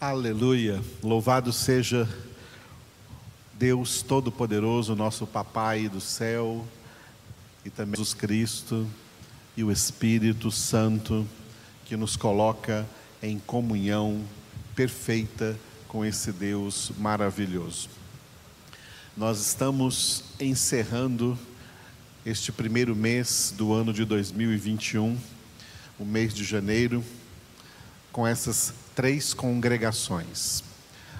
Aleluia. Louvado seja Deus Todo-Poderoso, nosso Papai do céu, e também Jesus Cristo e o Espírito Santo, que nos coloca em comunhão perfeita com esse Deus maravilhoso. Nós estamos encerrando este primeiro mês do ano de 2021, o mês de janeiro, com essas três congregações.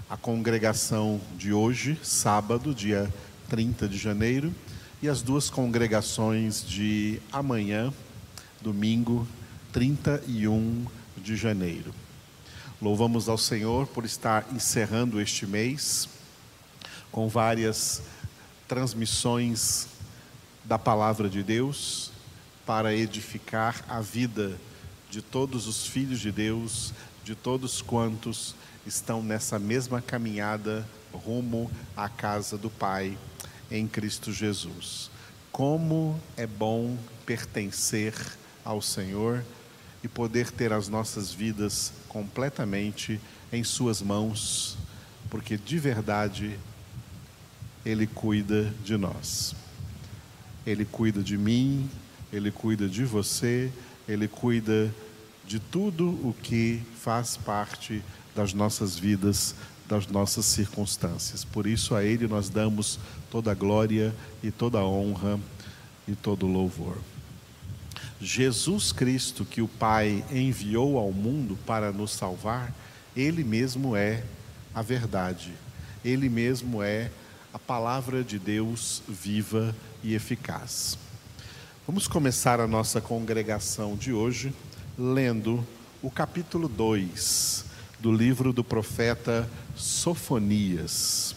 A congregação de hoje, sábado, dia 30 de janeiro, e as duas congregações de amanhã, domingo, 31 de janeiro. Louvamos ao Senhor por estar encerrando este mês com várias transmissões da palavra de Deus para edificar a vida de todos os filhos de Deus, de todos quantos estão nessa mesma caminhada rumo à casa do Pai em Cristo Jesus. Como é bom pertencer ao Senhor e poder ter as nossas vidas completamente em Suas mãos, porque de verdade Ele cuida de nós. Ele cuida de mim, Ele cuida de você, Ele cuida de tudo o que faz parte das nossas vidas, das nossas circunstâncias. Por isso a Ele nós damos toda a glória e toda a honra e todo o louvor. Jesus Cristo, que o Pai enviou ao mundo para nos salvar, Ele mesmo é a verdade, Ele mesmo é a palavra de Deus viva e eficaz. Vamos começar a nossa congregação de hoje lendo o capítulo 2 do livro do profeta Sofonias.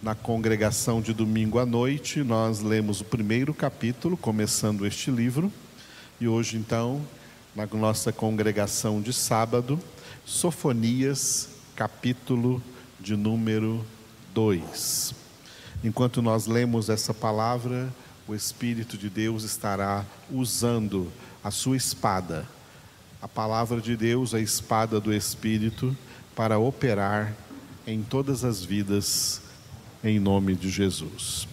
Na congregação de domingo à noite, nós lemos o primeiro capítulo, começando este livro, e hoje, então, na nossa congregação de sábado, Sofonias, capítulo de número 2. Enquanto nós lemos essa palavra, o Espírito de Deus estará usando a sua espada, a palavra de Deus, a espada do Espírito, para operar em todas as vidas em nome de Jesus.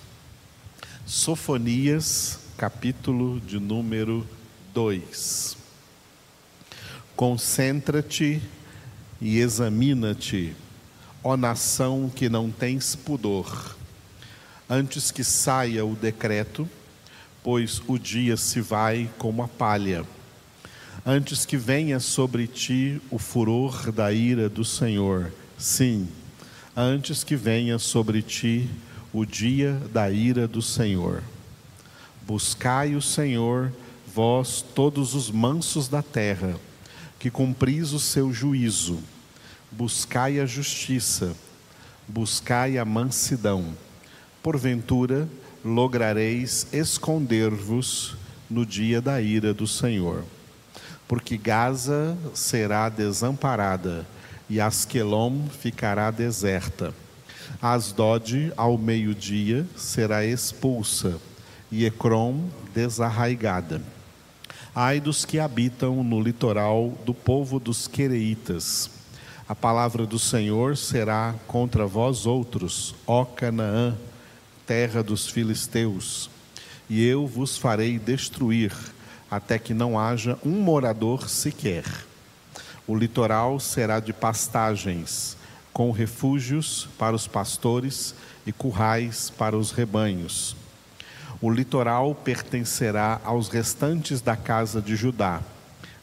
Sofonias, capítulo de número 2. Concentra-te e examina-te, ó nação que não tens pudor, antes que saia o decreto, pois o dia se vai como a palha, antes que venha sobre ti o furor da ira do Senhor, sim, antes que venha sobre ti o dia da ira do Senhor. Buscai o Senhor, vós todos os mansos da terra, que cumpris o seu juízo. Buscai a justiça, buscai a mansidão. Porventura, lograreis esconder-vos no dia da ira do Senhor. Porque Gaza será desamparada e Asquelom ficará deserta. Asdod, ao meio-dia, será expulsa, e Ecrom desarraigada. Ai dos que habitam no litoral do povo dos Quereitas. A palavra do Senhor será contra vós outros, ó Canaã, terra dos filisteus, e eu vos farei destruir, até que não haja um morador sequer. O litoral será de pastagens, com refúgios para os pastores e currais para os rebanhos. O litoral pertencerá aos restantes da casa de Judá.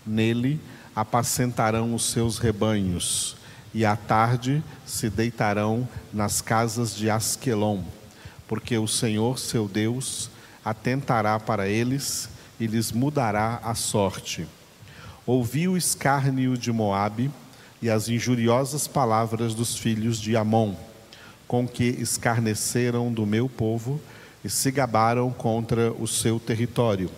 Nele apacentarão os seus rebanhos, e à tarde se deitarão nas casas de Asquelon, porque o Senhor seu Deus atentará para eles e lhes mudará a sorte ouvi o escárnio de Moabe e as injuriosas palavras dos filhos de Amon, com que escarneceram do meu povo e se gabaram contra o seu território.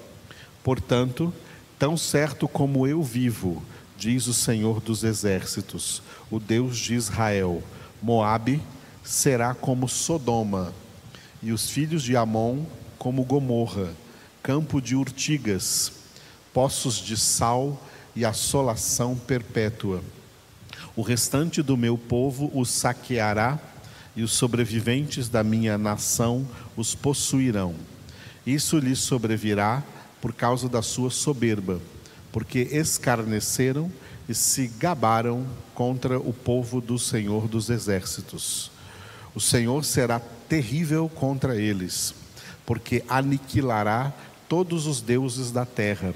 Portanto, tão certo como eu vivo, diz o Senhor dos exércitos, o Deus de Israel, Moabe será como Sodoma, e os filhos de Amon como Gomorra, campo de urtigas, poços de sal e assolação perpétua. O restante do meu povo os saqueará, e os sobreviventes da minha nação os possuirão. Isso lhes sobrevirá por causa da sua soberba, porque escarneceram e se gabaram contra o povo do Senhor dos Exércitos. O Senhor será terrível contra eles, porque aniquilará todos os deuses da terra,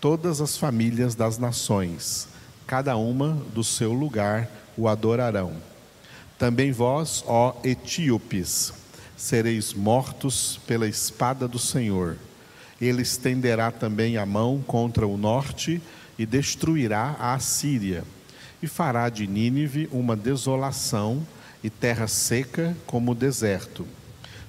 todas as famílias das nações, cada uma do seu lugar o adorarão. Também vós, ó etíopes, sereis mortos pela espada do Senhor. Ele estenderá também a mão contra o norte e destruirá a Assíria, e fará de Nínive uma desolação e terra seca como o deserto.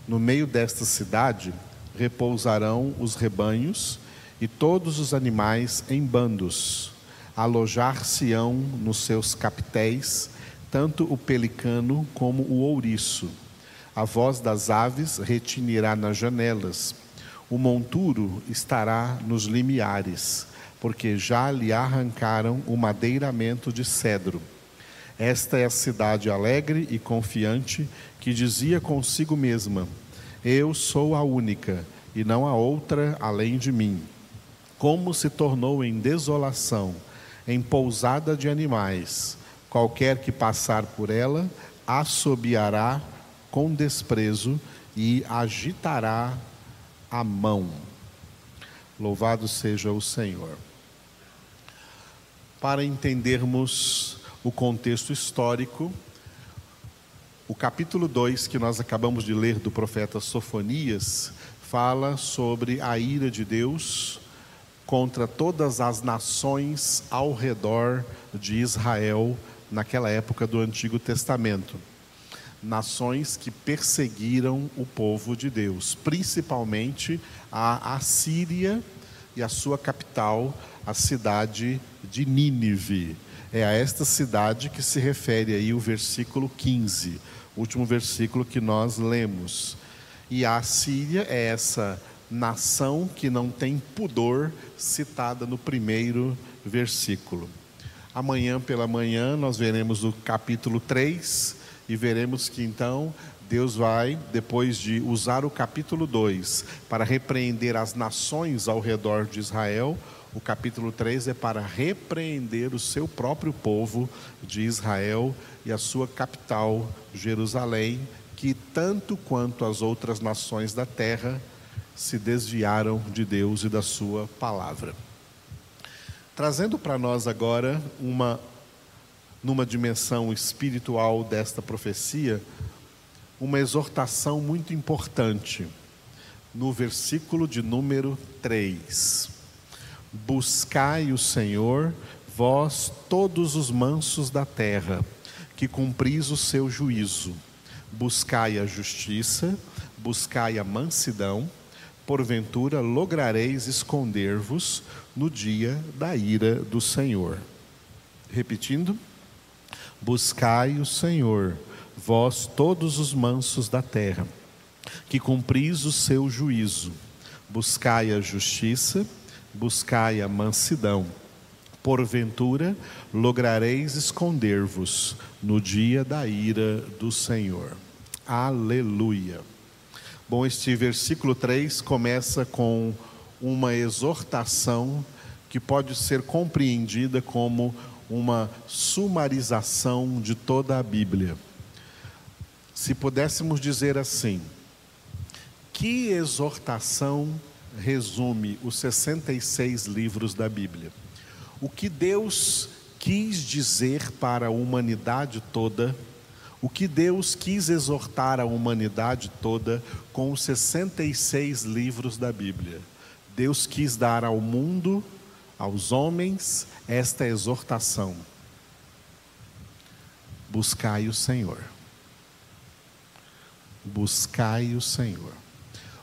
No meio desta cidade repousarão os rebanhos e todos os animais em bandos. Alojar-se-ão nos seus capitéis, tanto o pelicano como o ouriço. A voz das aves retinirá nas janelas. O monturo estará nos limiares, porque já lhe arrancaram o madeiramento de cedro. Esta é a cidade alegre e confiante que dizia consigo mesma: Eu sou a única, e não há outra além de mim. Como se tornou em desolação, em pousada de animais, qualquer que passar por ela assobiará com desprezo e agitará a mão. Louvado seja o Senhor. Para entendermos o contexto histórico, o capítulo 2 que nós acabamos de ler do profeta Sofonias fala sobre a ira de Deus contra todas as nações ao redor de Israel naquela época do Antigo Testamento. Nações que perseguiram o povo de Deus, principalmente a Assíria e a sua capital, a cidade de Nínive. É a esta cidade que se refere aí o versículo 15, último versículo que nós lemos. E a Assíria é essa nação que não tem pudor, citada no primeiro versículo. Amanhã pela manhã nós veremos o capítulo 3 e veremos que então Deus vai, depois de usar o capítulo 2 para repreender as nações ao redor de Israel, o capítulo 3 é para repreender o seu próprio povo de Israel e a sua capital, Jerusalém, que tanto quanto as outras nações da terra se desviaram de Deus e da sua palavra. Trazendo para nós agora uma numa dimensão espiritual desta profecia, uma exortação muito importante no versículo de número 3. Buscai o Senhor, vós todos os mansos da terra, que cumpris o seu juízo. Buscai a justiça, buscai a mansidão, porventura lograreis esconder-vos no dia da ira do Senhor. Repetindo: Buscai o Senhor, vós todos os mansos da terra, que cumpris o seu juízo. Buscai a justiça, buscai a mansidão. Porventura lograreis esconder-vos no dia da ira do Senhor. Aleluia. Bom, este versículo 3 começa com uma exortação que pode ser compreendida como uma sumarização de toda a Bíblia. Se pudéssemos dizer assim, que exortação resume os 66 livros da Bíblia? O que Deus quis dizer para a humanidade toda o que Deus quis exortar a humanidade toda com os 66 livros da Bíblia. Deus quis dar ao mundo, aos homens, esta exortação: buscai o Senhor. Buscai o Senhor.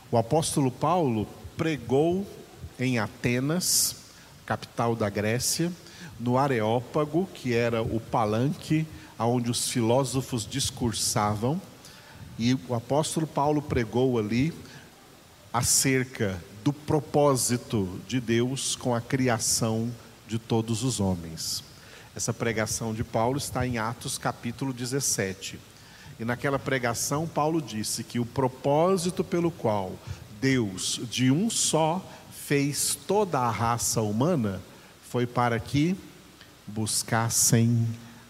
O apóstolo Paulo pregou em Atenas, capital da Grécia, no Areópago, que era o palanque onde os filósofos discursavam, e o apóstolo Paulo pregou ali acerca do propósito de Deus com a criação de todos os homens. Essa pregação de Paulo está em Atos capítulo 17. E naquela pregação, Paulo disse que o propósito pelo qual Deus, de um só, fez toda a raça humana foi para que buscassem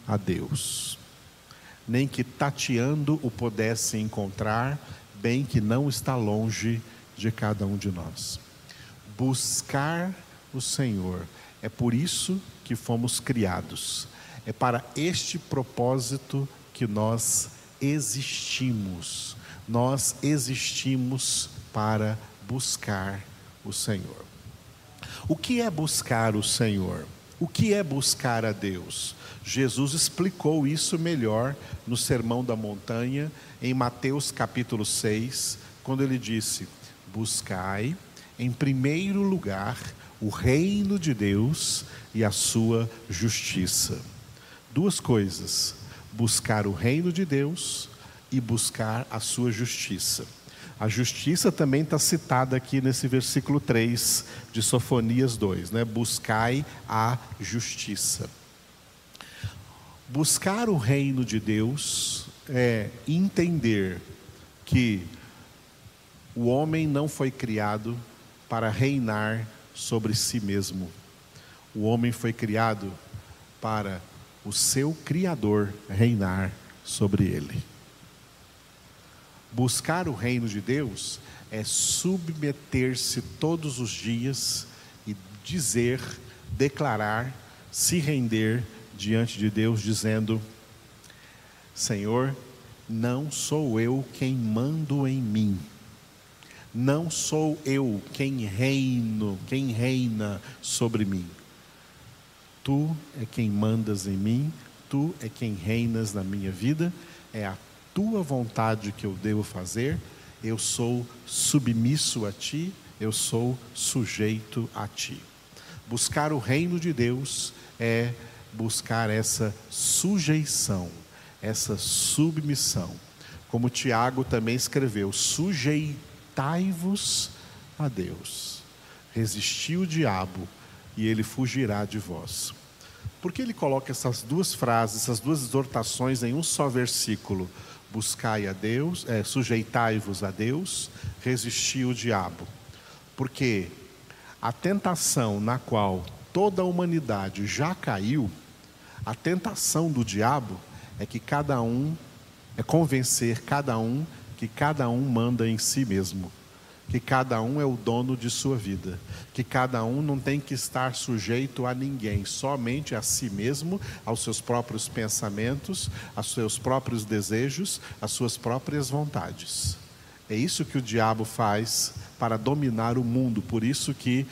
a Deus. Nem que tateando o pudessem encontrar, bem que não está longe de cada um de nós. Buscar o Senhor. É por isso que fomos criados. É para este propósito que nós existimos. Nós existimos para buscar o Senhor. O que é buscar o Senhor? O que é buscar a Deus? Jesus explicou isso melhor no Sermão da Montanha, em Mateus capítulo 6, quando ele disse: Buscai em primeiro lugar o reino de Deus e a sua justiça. Duas coisas: buscar o reino de Deus e buscar a sua justiça. A justiça também está citada aqui nesse versículo 3 de Sofonias 2, né? Buscai a justiça. Buscar o reino de Deus é entender que o homem não foi criado para reinar sobre si mesmo. O homem foi criado para o seu Criador reinar sobre ele. Buscar o reino de Deus é submeter-se todos os dias e dizer, declarar, se render diante de Deus, dizendo: Senhor, não sou eu quem mando em mim, não sou eu quem reino, quem reina sobre mim. Tu é quem mandas em mim, tu é quem reinas na minha vida, é a tua vontade que eu devo fazer, eu sou submisso a ti, eu sou sujeito a ti. Buscar o reino de Deus é buscar essa sujeição, essa submissão. Como Tiago também escreveu, sujeitai-vos a Deus. Resisti o diabo e ele fugirá de vós. Por que ele coloca essas duas frases, essas duas exortações em um só versículo? Buscai a Deus, é, sujeitai-vos a Deus, resisti o diabo. Porque a tentação na qual toda a humanidade já caiu, a tentação do diabo é que cada um, é convencer cada um que cada um manda em si mesmo que cada um é o dono de sua vida, que cada um não tem que estar sujeito a ninguém, somente a si mesmo, aos seus próprios pensamentos, aos seus próprios desejos, às suas próprias vontades. É isso que o diabo faz para dominar o mundo, por isso que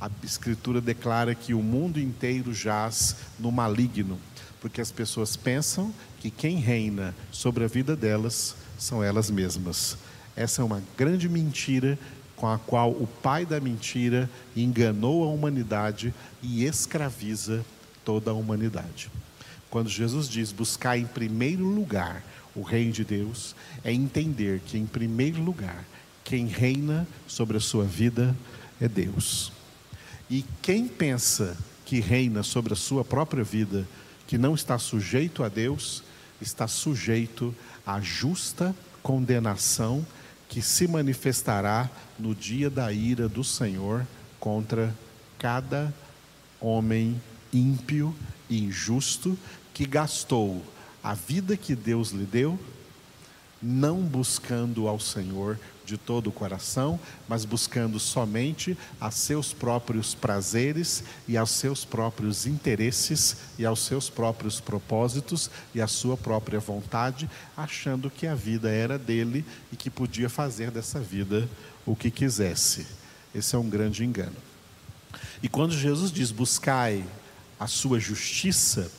a escritura declara que o mundo inteiro jaz no maligno, porque as pessoas pensam que quem reina sobre a vida delas são elas mesmas. Essa é uma grande mentira com a qual o pai da mentira enganou a humanidade e escraviza toda a humanidade. Quando Jesus diz buscar em primeiro lugar o reino de Deus, é entender que em primeiro lugar quem reina sobre a sua vida é Deus. E quem pensa que reina sobre a sua própria vida, que não está sujeito a Deus, está sujeito à justa condenação que se manifestará no dia da ira do Senhor contra cada homem ímpio e injusto que gastou a vida que Deus lhe deu, não buscando ao Senhor de todo o coração, mas buscando somente a seus próprios prazeres e aos seus próprios interesses e aos seus próprios propósitos e à sua própria vontade, achando que a vida era dele e que podia fazer dessa vida o que quisesse. Esse é um grande engano. E quando Jesus diz: buscai a sua justiça,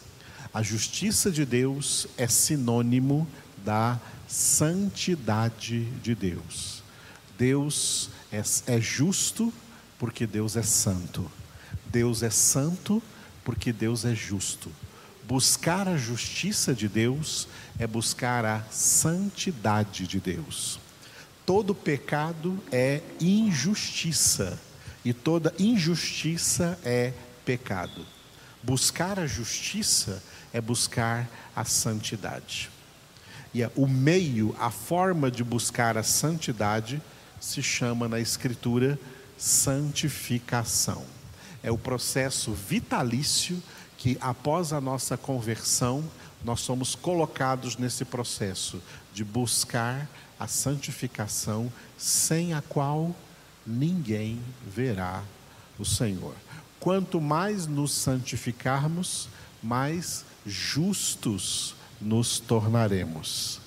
a justiça de Deus é sinônimo da santidade de Deus. Deus é, é justo porque Deus é santo. Deus é santo porque Deus é justo. Buscar a justiça de Deus é buscar a santidade de Deus. Todo pecado é injustiça e toda injustiça é pecado. Buscar a justiça é buscar a santidade. E é o meio, a forma de buscar a santidade se chama na Escritura santificação. É o processo vitalício que, após a nossa conversão, nós somos colocados nesse processo de buscar a santificação, sem a qual ninguém verá o Senhor. Quanto mais nos santificarmos, mais justos nos tornaremos.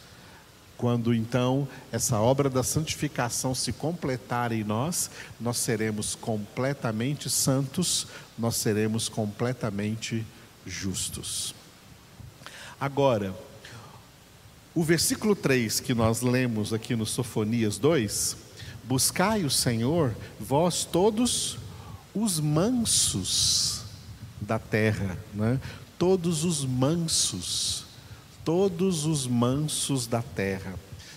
Quando então essa obra da santificação se completar em nós, nós seremos completamente santos, nós seremos completamente justos. Agora, o versículo 3 que nós lemos aqui no Sofonias 2, buscai o Senhor, vós todos os mansos da terra, né? todos os mansos todos os mansos da terra.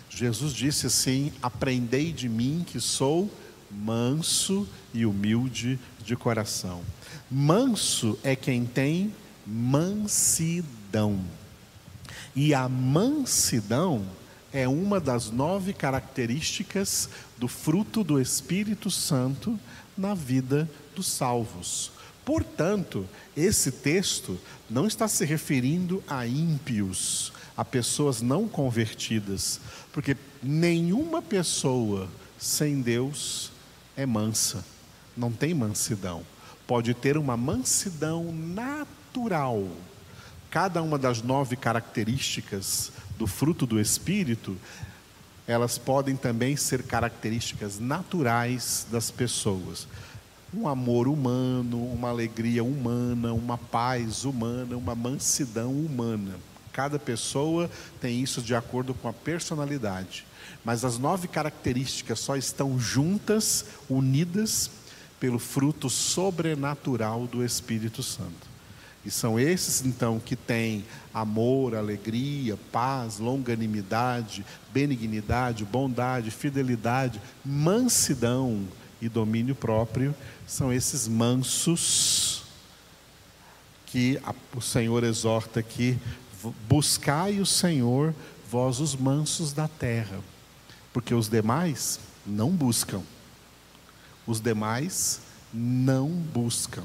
Jesus disse assim: Aprendei de mim que sou manso e humilde de coração. Manso é quem tem mansidão. E a mansidão é uma das nove características do fruto do Espírito Santo na vida dos salvos. Portanto, esse texto não está se referindo a ímpios, a pessoas não convertidas, porque nenhuma pessoa sem Deus é mansa, não tem mansidão. Pode ter uma mansidão natural. Cada uma das nove características do fruto do Espírito, elas podem também ser características naturais das pessoas um amor humano, uma alegria humana, uma paz humana, uma mansidão humana. Cada pessoa tem isso de acordo com a personalidade. Mas as nove características só estão juntas, unidas, pelo fruto sobrenatural do Espírito Santo. E são esses, então, que têm amor, alegria, paz, longanimidade, benignidade, bondade, fidelidade, mansidão, e domínio próprio são esses mansos que a, o Senhor exorta aqui: buscai o Senhor, vós os mansos da terra, porque os demais não buscam. Os demais não buscam.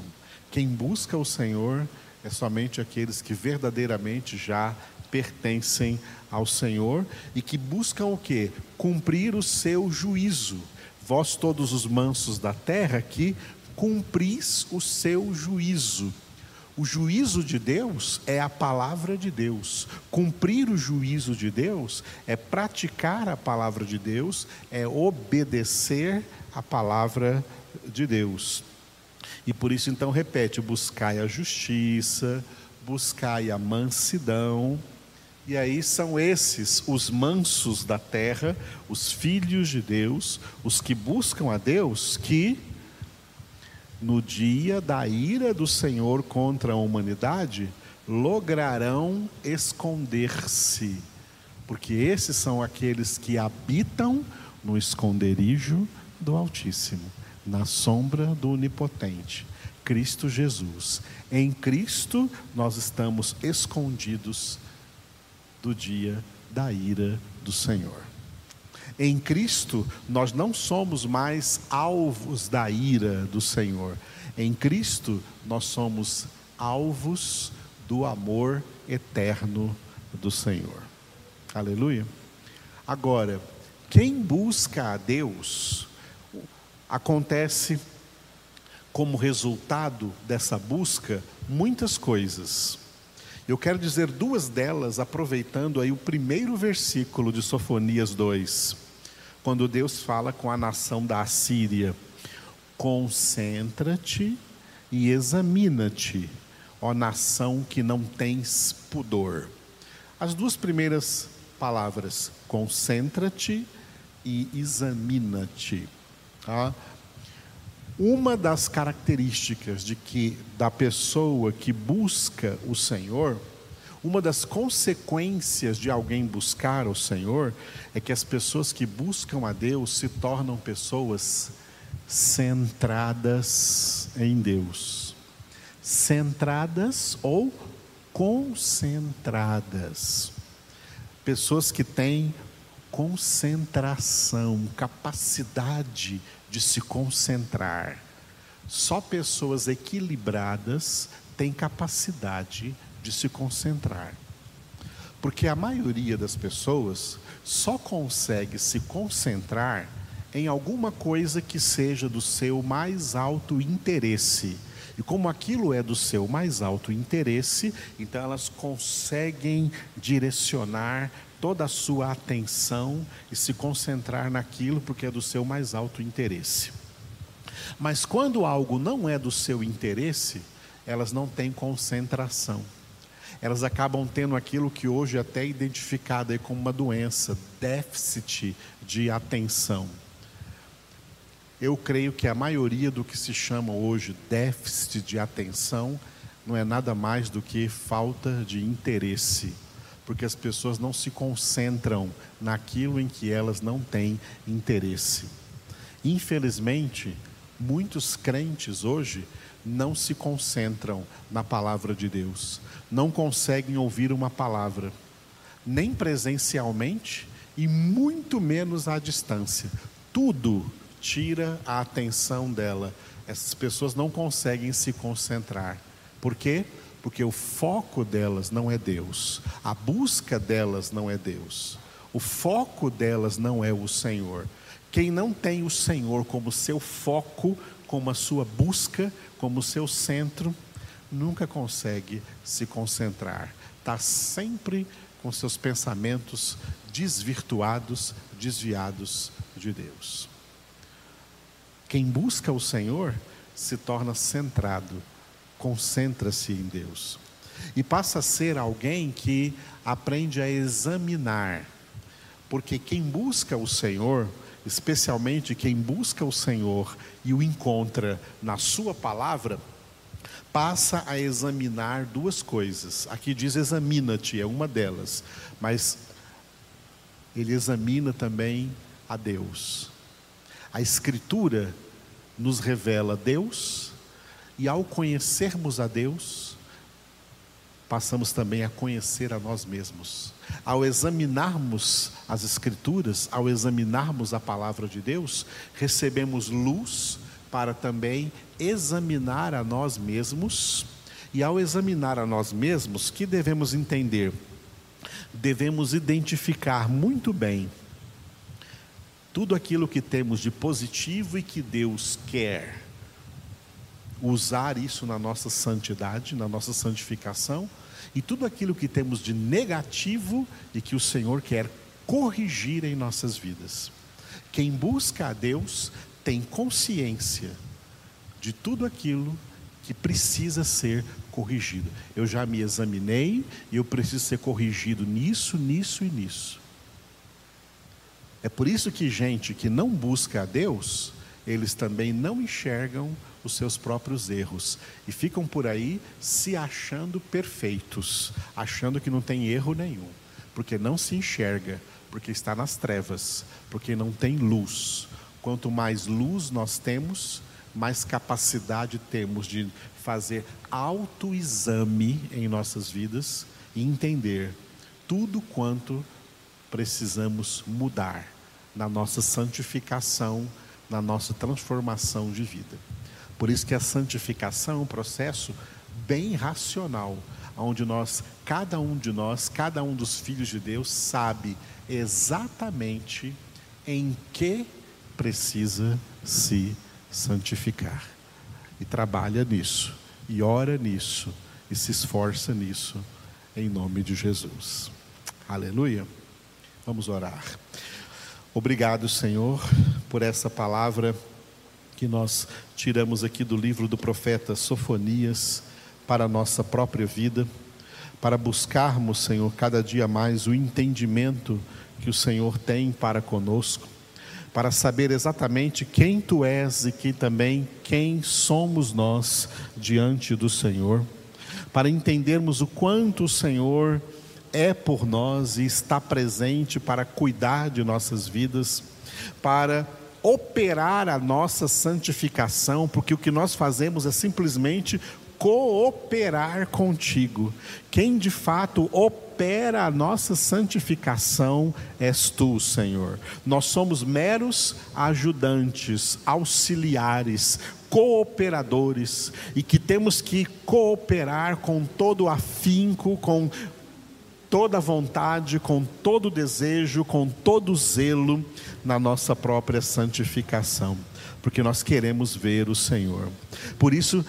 Quem busca o Senhor é somente aqueles que verdadeiramente já pertencem ao Senhor e que buscam o que? Cumprir o seu juízo Vós todos os mansos da terra que cumpris o seu juízo. O juízo de Deus é a palavra de Deus. Cumprir o juízo de Deus é praticar a palavra de Deus, é obedecer a palavra de Deus. E por isso então repete: buscai a justiça, buscai a mansidão, e aí são esses os mansos da terra, os filhos de Deus, os que buscam a Deus, que no dia da ira do Senhor contra a humanidade, lograrão esconder-se, porque esses são aqueles que habitam no esconderijo do Altíssimo, na sombra do Onipotente, Cristo Jesus. Em Cristo nós estamos escondidos do dia da ira do Senhor. Em Cristo, nós não somos mais alvos da ira do Senhor. Em Cristo, nós somos alvos do amor eterno do Senhor. Aleluia. Agora, quem busca a Deus, acontece como resultado dessa busca muitas coisas. Eu quero dizer duas delas, aproveitando aí o primeiro versículo de Sofonias 2, quando Deus fala com a nação da Assíria: Concentra-te e examina-te, ó nação que não tens pudor. As duas primeiras palavras, concentra-te e examina-te. Tá? Uma das características de que da pessoa que busca o Senhor, uma das consequências de alguém buscar o Senhor é que as pessoas que buscam a Deus se tornam pessoas centradas em Deus. centradas ou concentradas. Pessoas que têm concentração, capacidade de se concentrar. Só pessoas equilibradas têm capacidade de se concentrar. Porque a maioria das pessoas só consegue se concentrar em alguma coisa que seja do seu mais alto interesse. E como aquilo é do seu mais alto interesse, então elas conseguem direcionar toda a sua atenção e se concentrar naquilo porque é do seu mais alto interesse. Mas quando algo não é do seu interesse, elas não têm concentração. Elas acabam tendo aquilo que hoje é até identificado como uma doença, déficit de atenção. Eu creio que a maioria do que se chama hoje déficit de atenção não é nada mais do que falta de interesse, porque as pessoas não se concentram naquilo em que elas não têm interesse. Infelizmente, muitos crentes hoje não se concentram na palavra de Deus, não conseguem ouvir uma palavra, nem presencialmente e muito menos à distância. Tudo tira a atenção dela. Essas pessoas não conseguem se concentrar. Por quê? O foco delas não é Deus, a busca delas não é Deus, o foco delas não é o Senhor. Quem não tem o Senhor como seu foco, como a sua busca, como seu centro, nunca consegue se concentrar. Está sempre com seus pensamentos desvirtuados, desviados de Deus. Quem busca o Senhor se torna centrado, concentra-se em Deus e passa a ser alguém que aprende a examinar, porque quem busca o Senhor, especialmente quem busca o Senhor e o encontra na Sua palavra, passa a examinar duas coisas. Aqui diz examina-te, é uma delas, mas ele examina também a Deus. A Escritura nos revela Deus, e ao conhecermos a Deus, passamos também a conhecer a nós mesmos. Ao examinarmos as Escrituras, ao examinarmos a palavra de Deus, recebemos luz para também examinar a nós mesmos. E ao examinar a nós mesmos, que devemos entender? Devemos identificar muito bem tudo aquilo que temos de positivo e que Deus quer usar isso na nossa santidade, na nossa santificação, e tudo aquilo que temos de negativo e que o Senhor quer corrigir em nossas vidas. Quem busca a Deus tem consciência de tudo aquilo que precisa ser corrigido. Eu já me examinei e eu preciso ser corrigido nisso, nisso e nisso. É por isso que gente que não busca a Deus, eles também não enxergam os seus próprios erros e ficam por aí se achando perfeitos, achando que não tem erro nenhum, porque não se enxerga, porque está nas trevas, porque não tem luz. Quanto mais luz nós temos, mais capacidade temos de fazer autoexame em nossas vidas e entender tudo quanto precisamos mudar na nossa santificação, na nossa transformação de vida. Por isso que a santificação é um processo bem racional, onde nós, cada um de nós, cada um dos filhos de Deus sabe exatamente em que precisa se santificar. E trabalha nisso, e ora nisso, e se esforça nisso, em nome de Jesus. Aleluia. Vamos orar. Obrigado, Senhor, por essa palavra que nós tiramos aqui do livro do profeta Sofonias para a nossa própria vida, para buscarmos, Senhor, cada dia mais o entendimento que o Senhor tem para conosco, para saber exatamente quem tu és e que também quem somos nós diante do Senhor, para entendermos o quanto o Senhor é por nós e está presente para cuidar de nossas vidas, para operar a nossa santificação, porque o que nós fazemos é simplesmente cooperar contigo. Quem de fato opera a nossa santificação és tu, Senhor. Nós somos meros ajudantes, auxiliares, cooperadores e que temos que cooperar com todo afinco, com toda vontade, com todo desejo, com todo zelo na nossa própria santificação, porque nós queremos ver o Senhor. Por isso,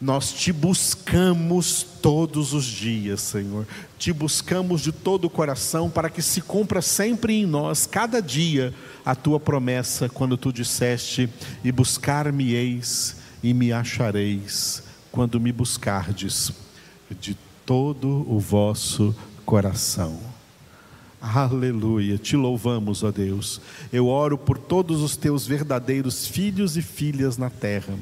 nós te buscamos todos os dias, Senhor. Te buscamos de todo o coração para que se cumpra sempre em nós, cada dia, a tua promessa, quando tu disseste: E buscar-me-eis e me achareis, quando me buscardes de todo o vosso coração. Aleluia, te louvamos, ó Deus. Eu oro por todos os teus verdadeiros filhos e filhas na terra,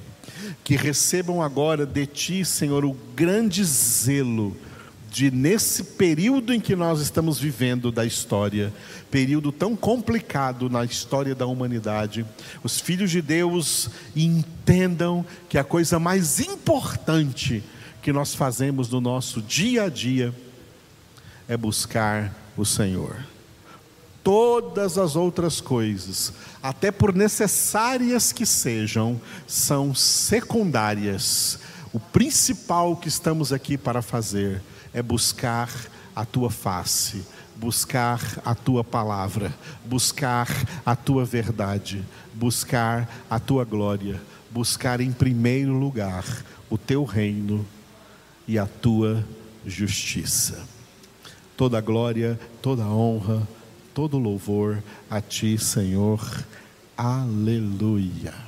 que recebam agora de ti, Senhor, o grande zelo de nesse período em que nós estamos vivendo da história, período tão complicado na história da humanidade, os filhos de Deus entendam que a coisa mais importante que nós fazemos no nosso dia a dia é buscar o Senhor. Todas as outras coisas, até por necessárias que sejam, são secundárias. O principal que estamos aqui para fazer é buscar a tua face, buscar a tua palavra, buscar a tua verdade, buscar a tua glória, buscar em primeiro lugar o teu reino e a tua justiça toda glória, toda honra, todo louvor a Ti, Senhor. Aleluia.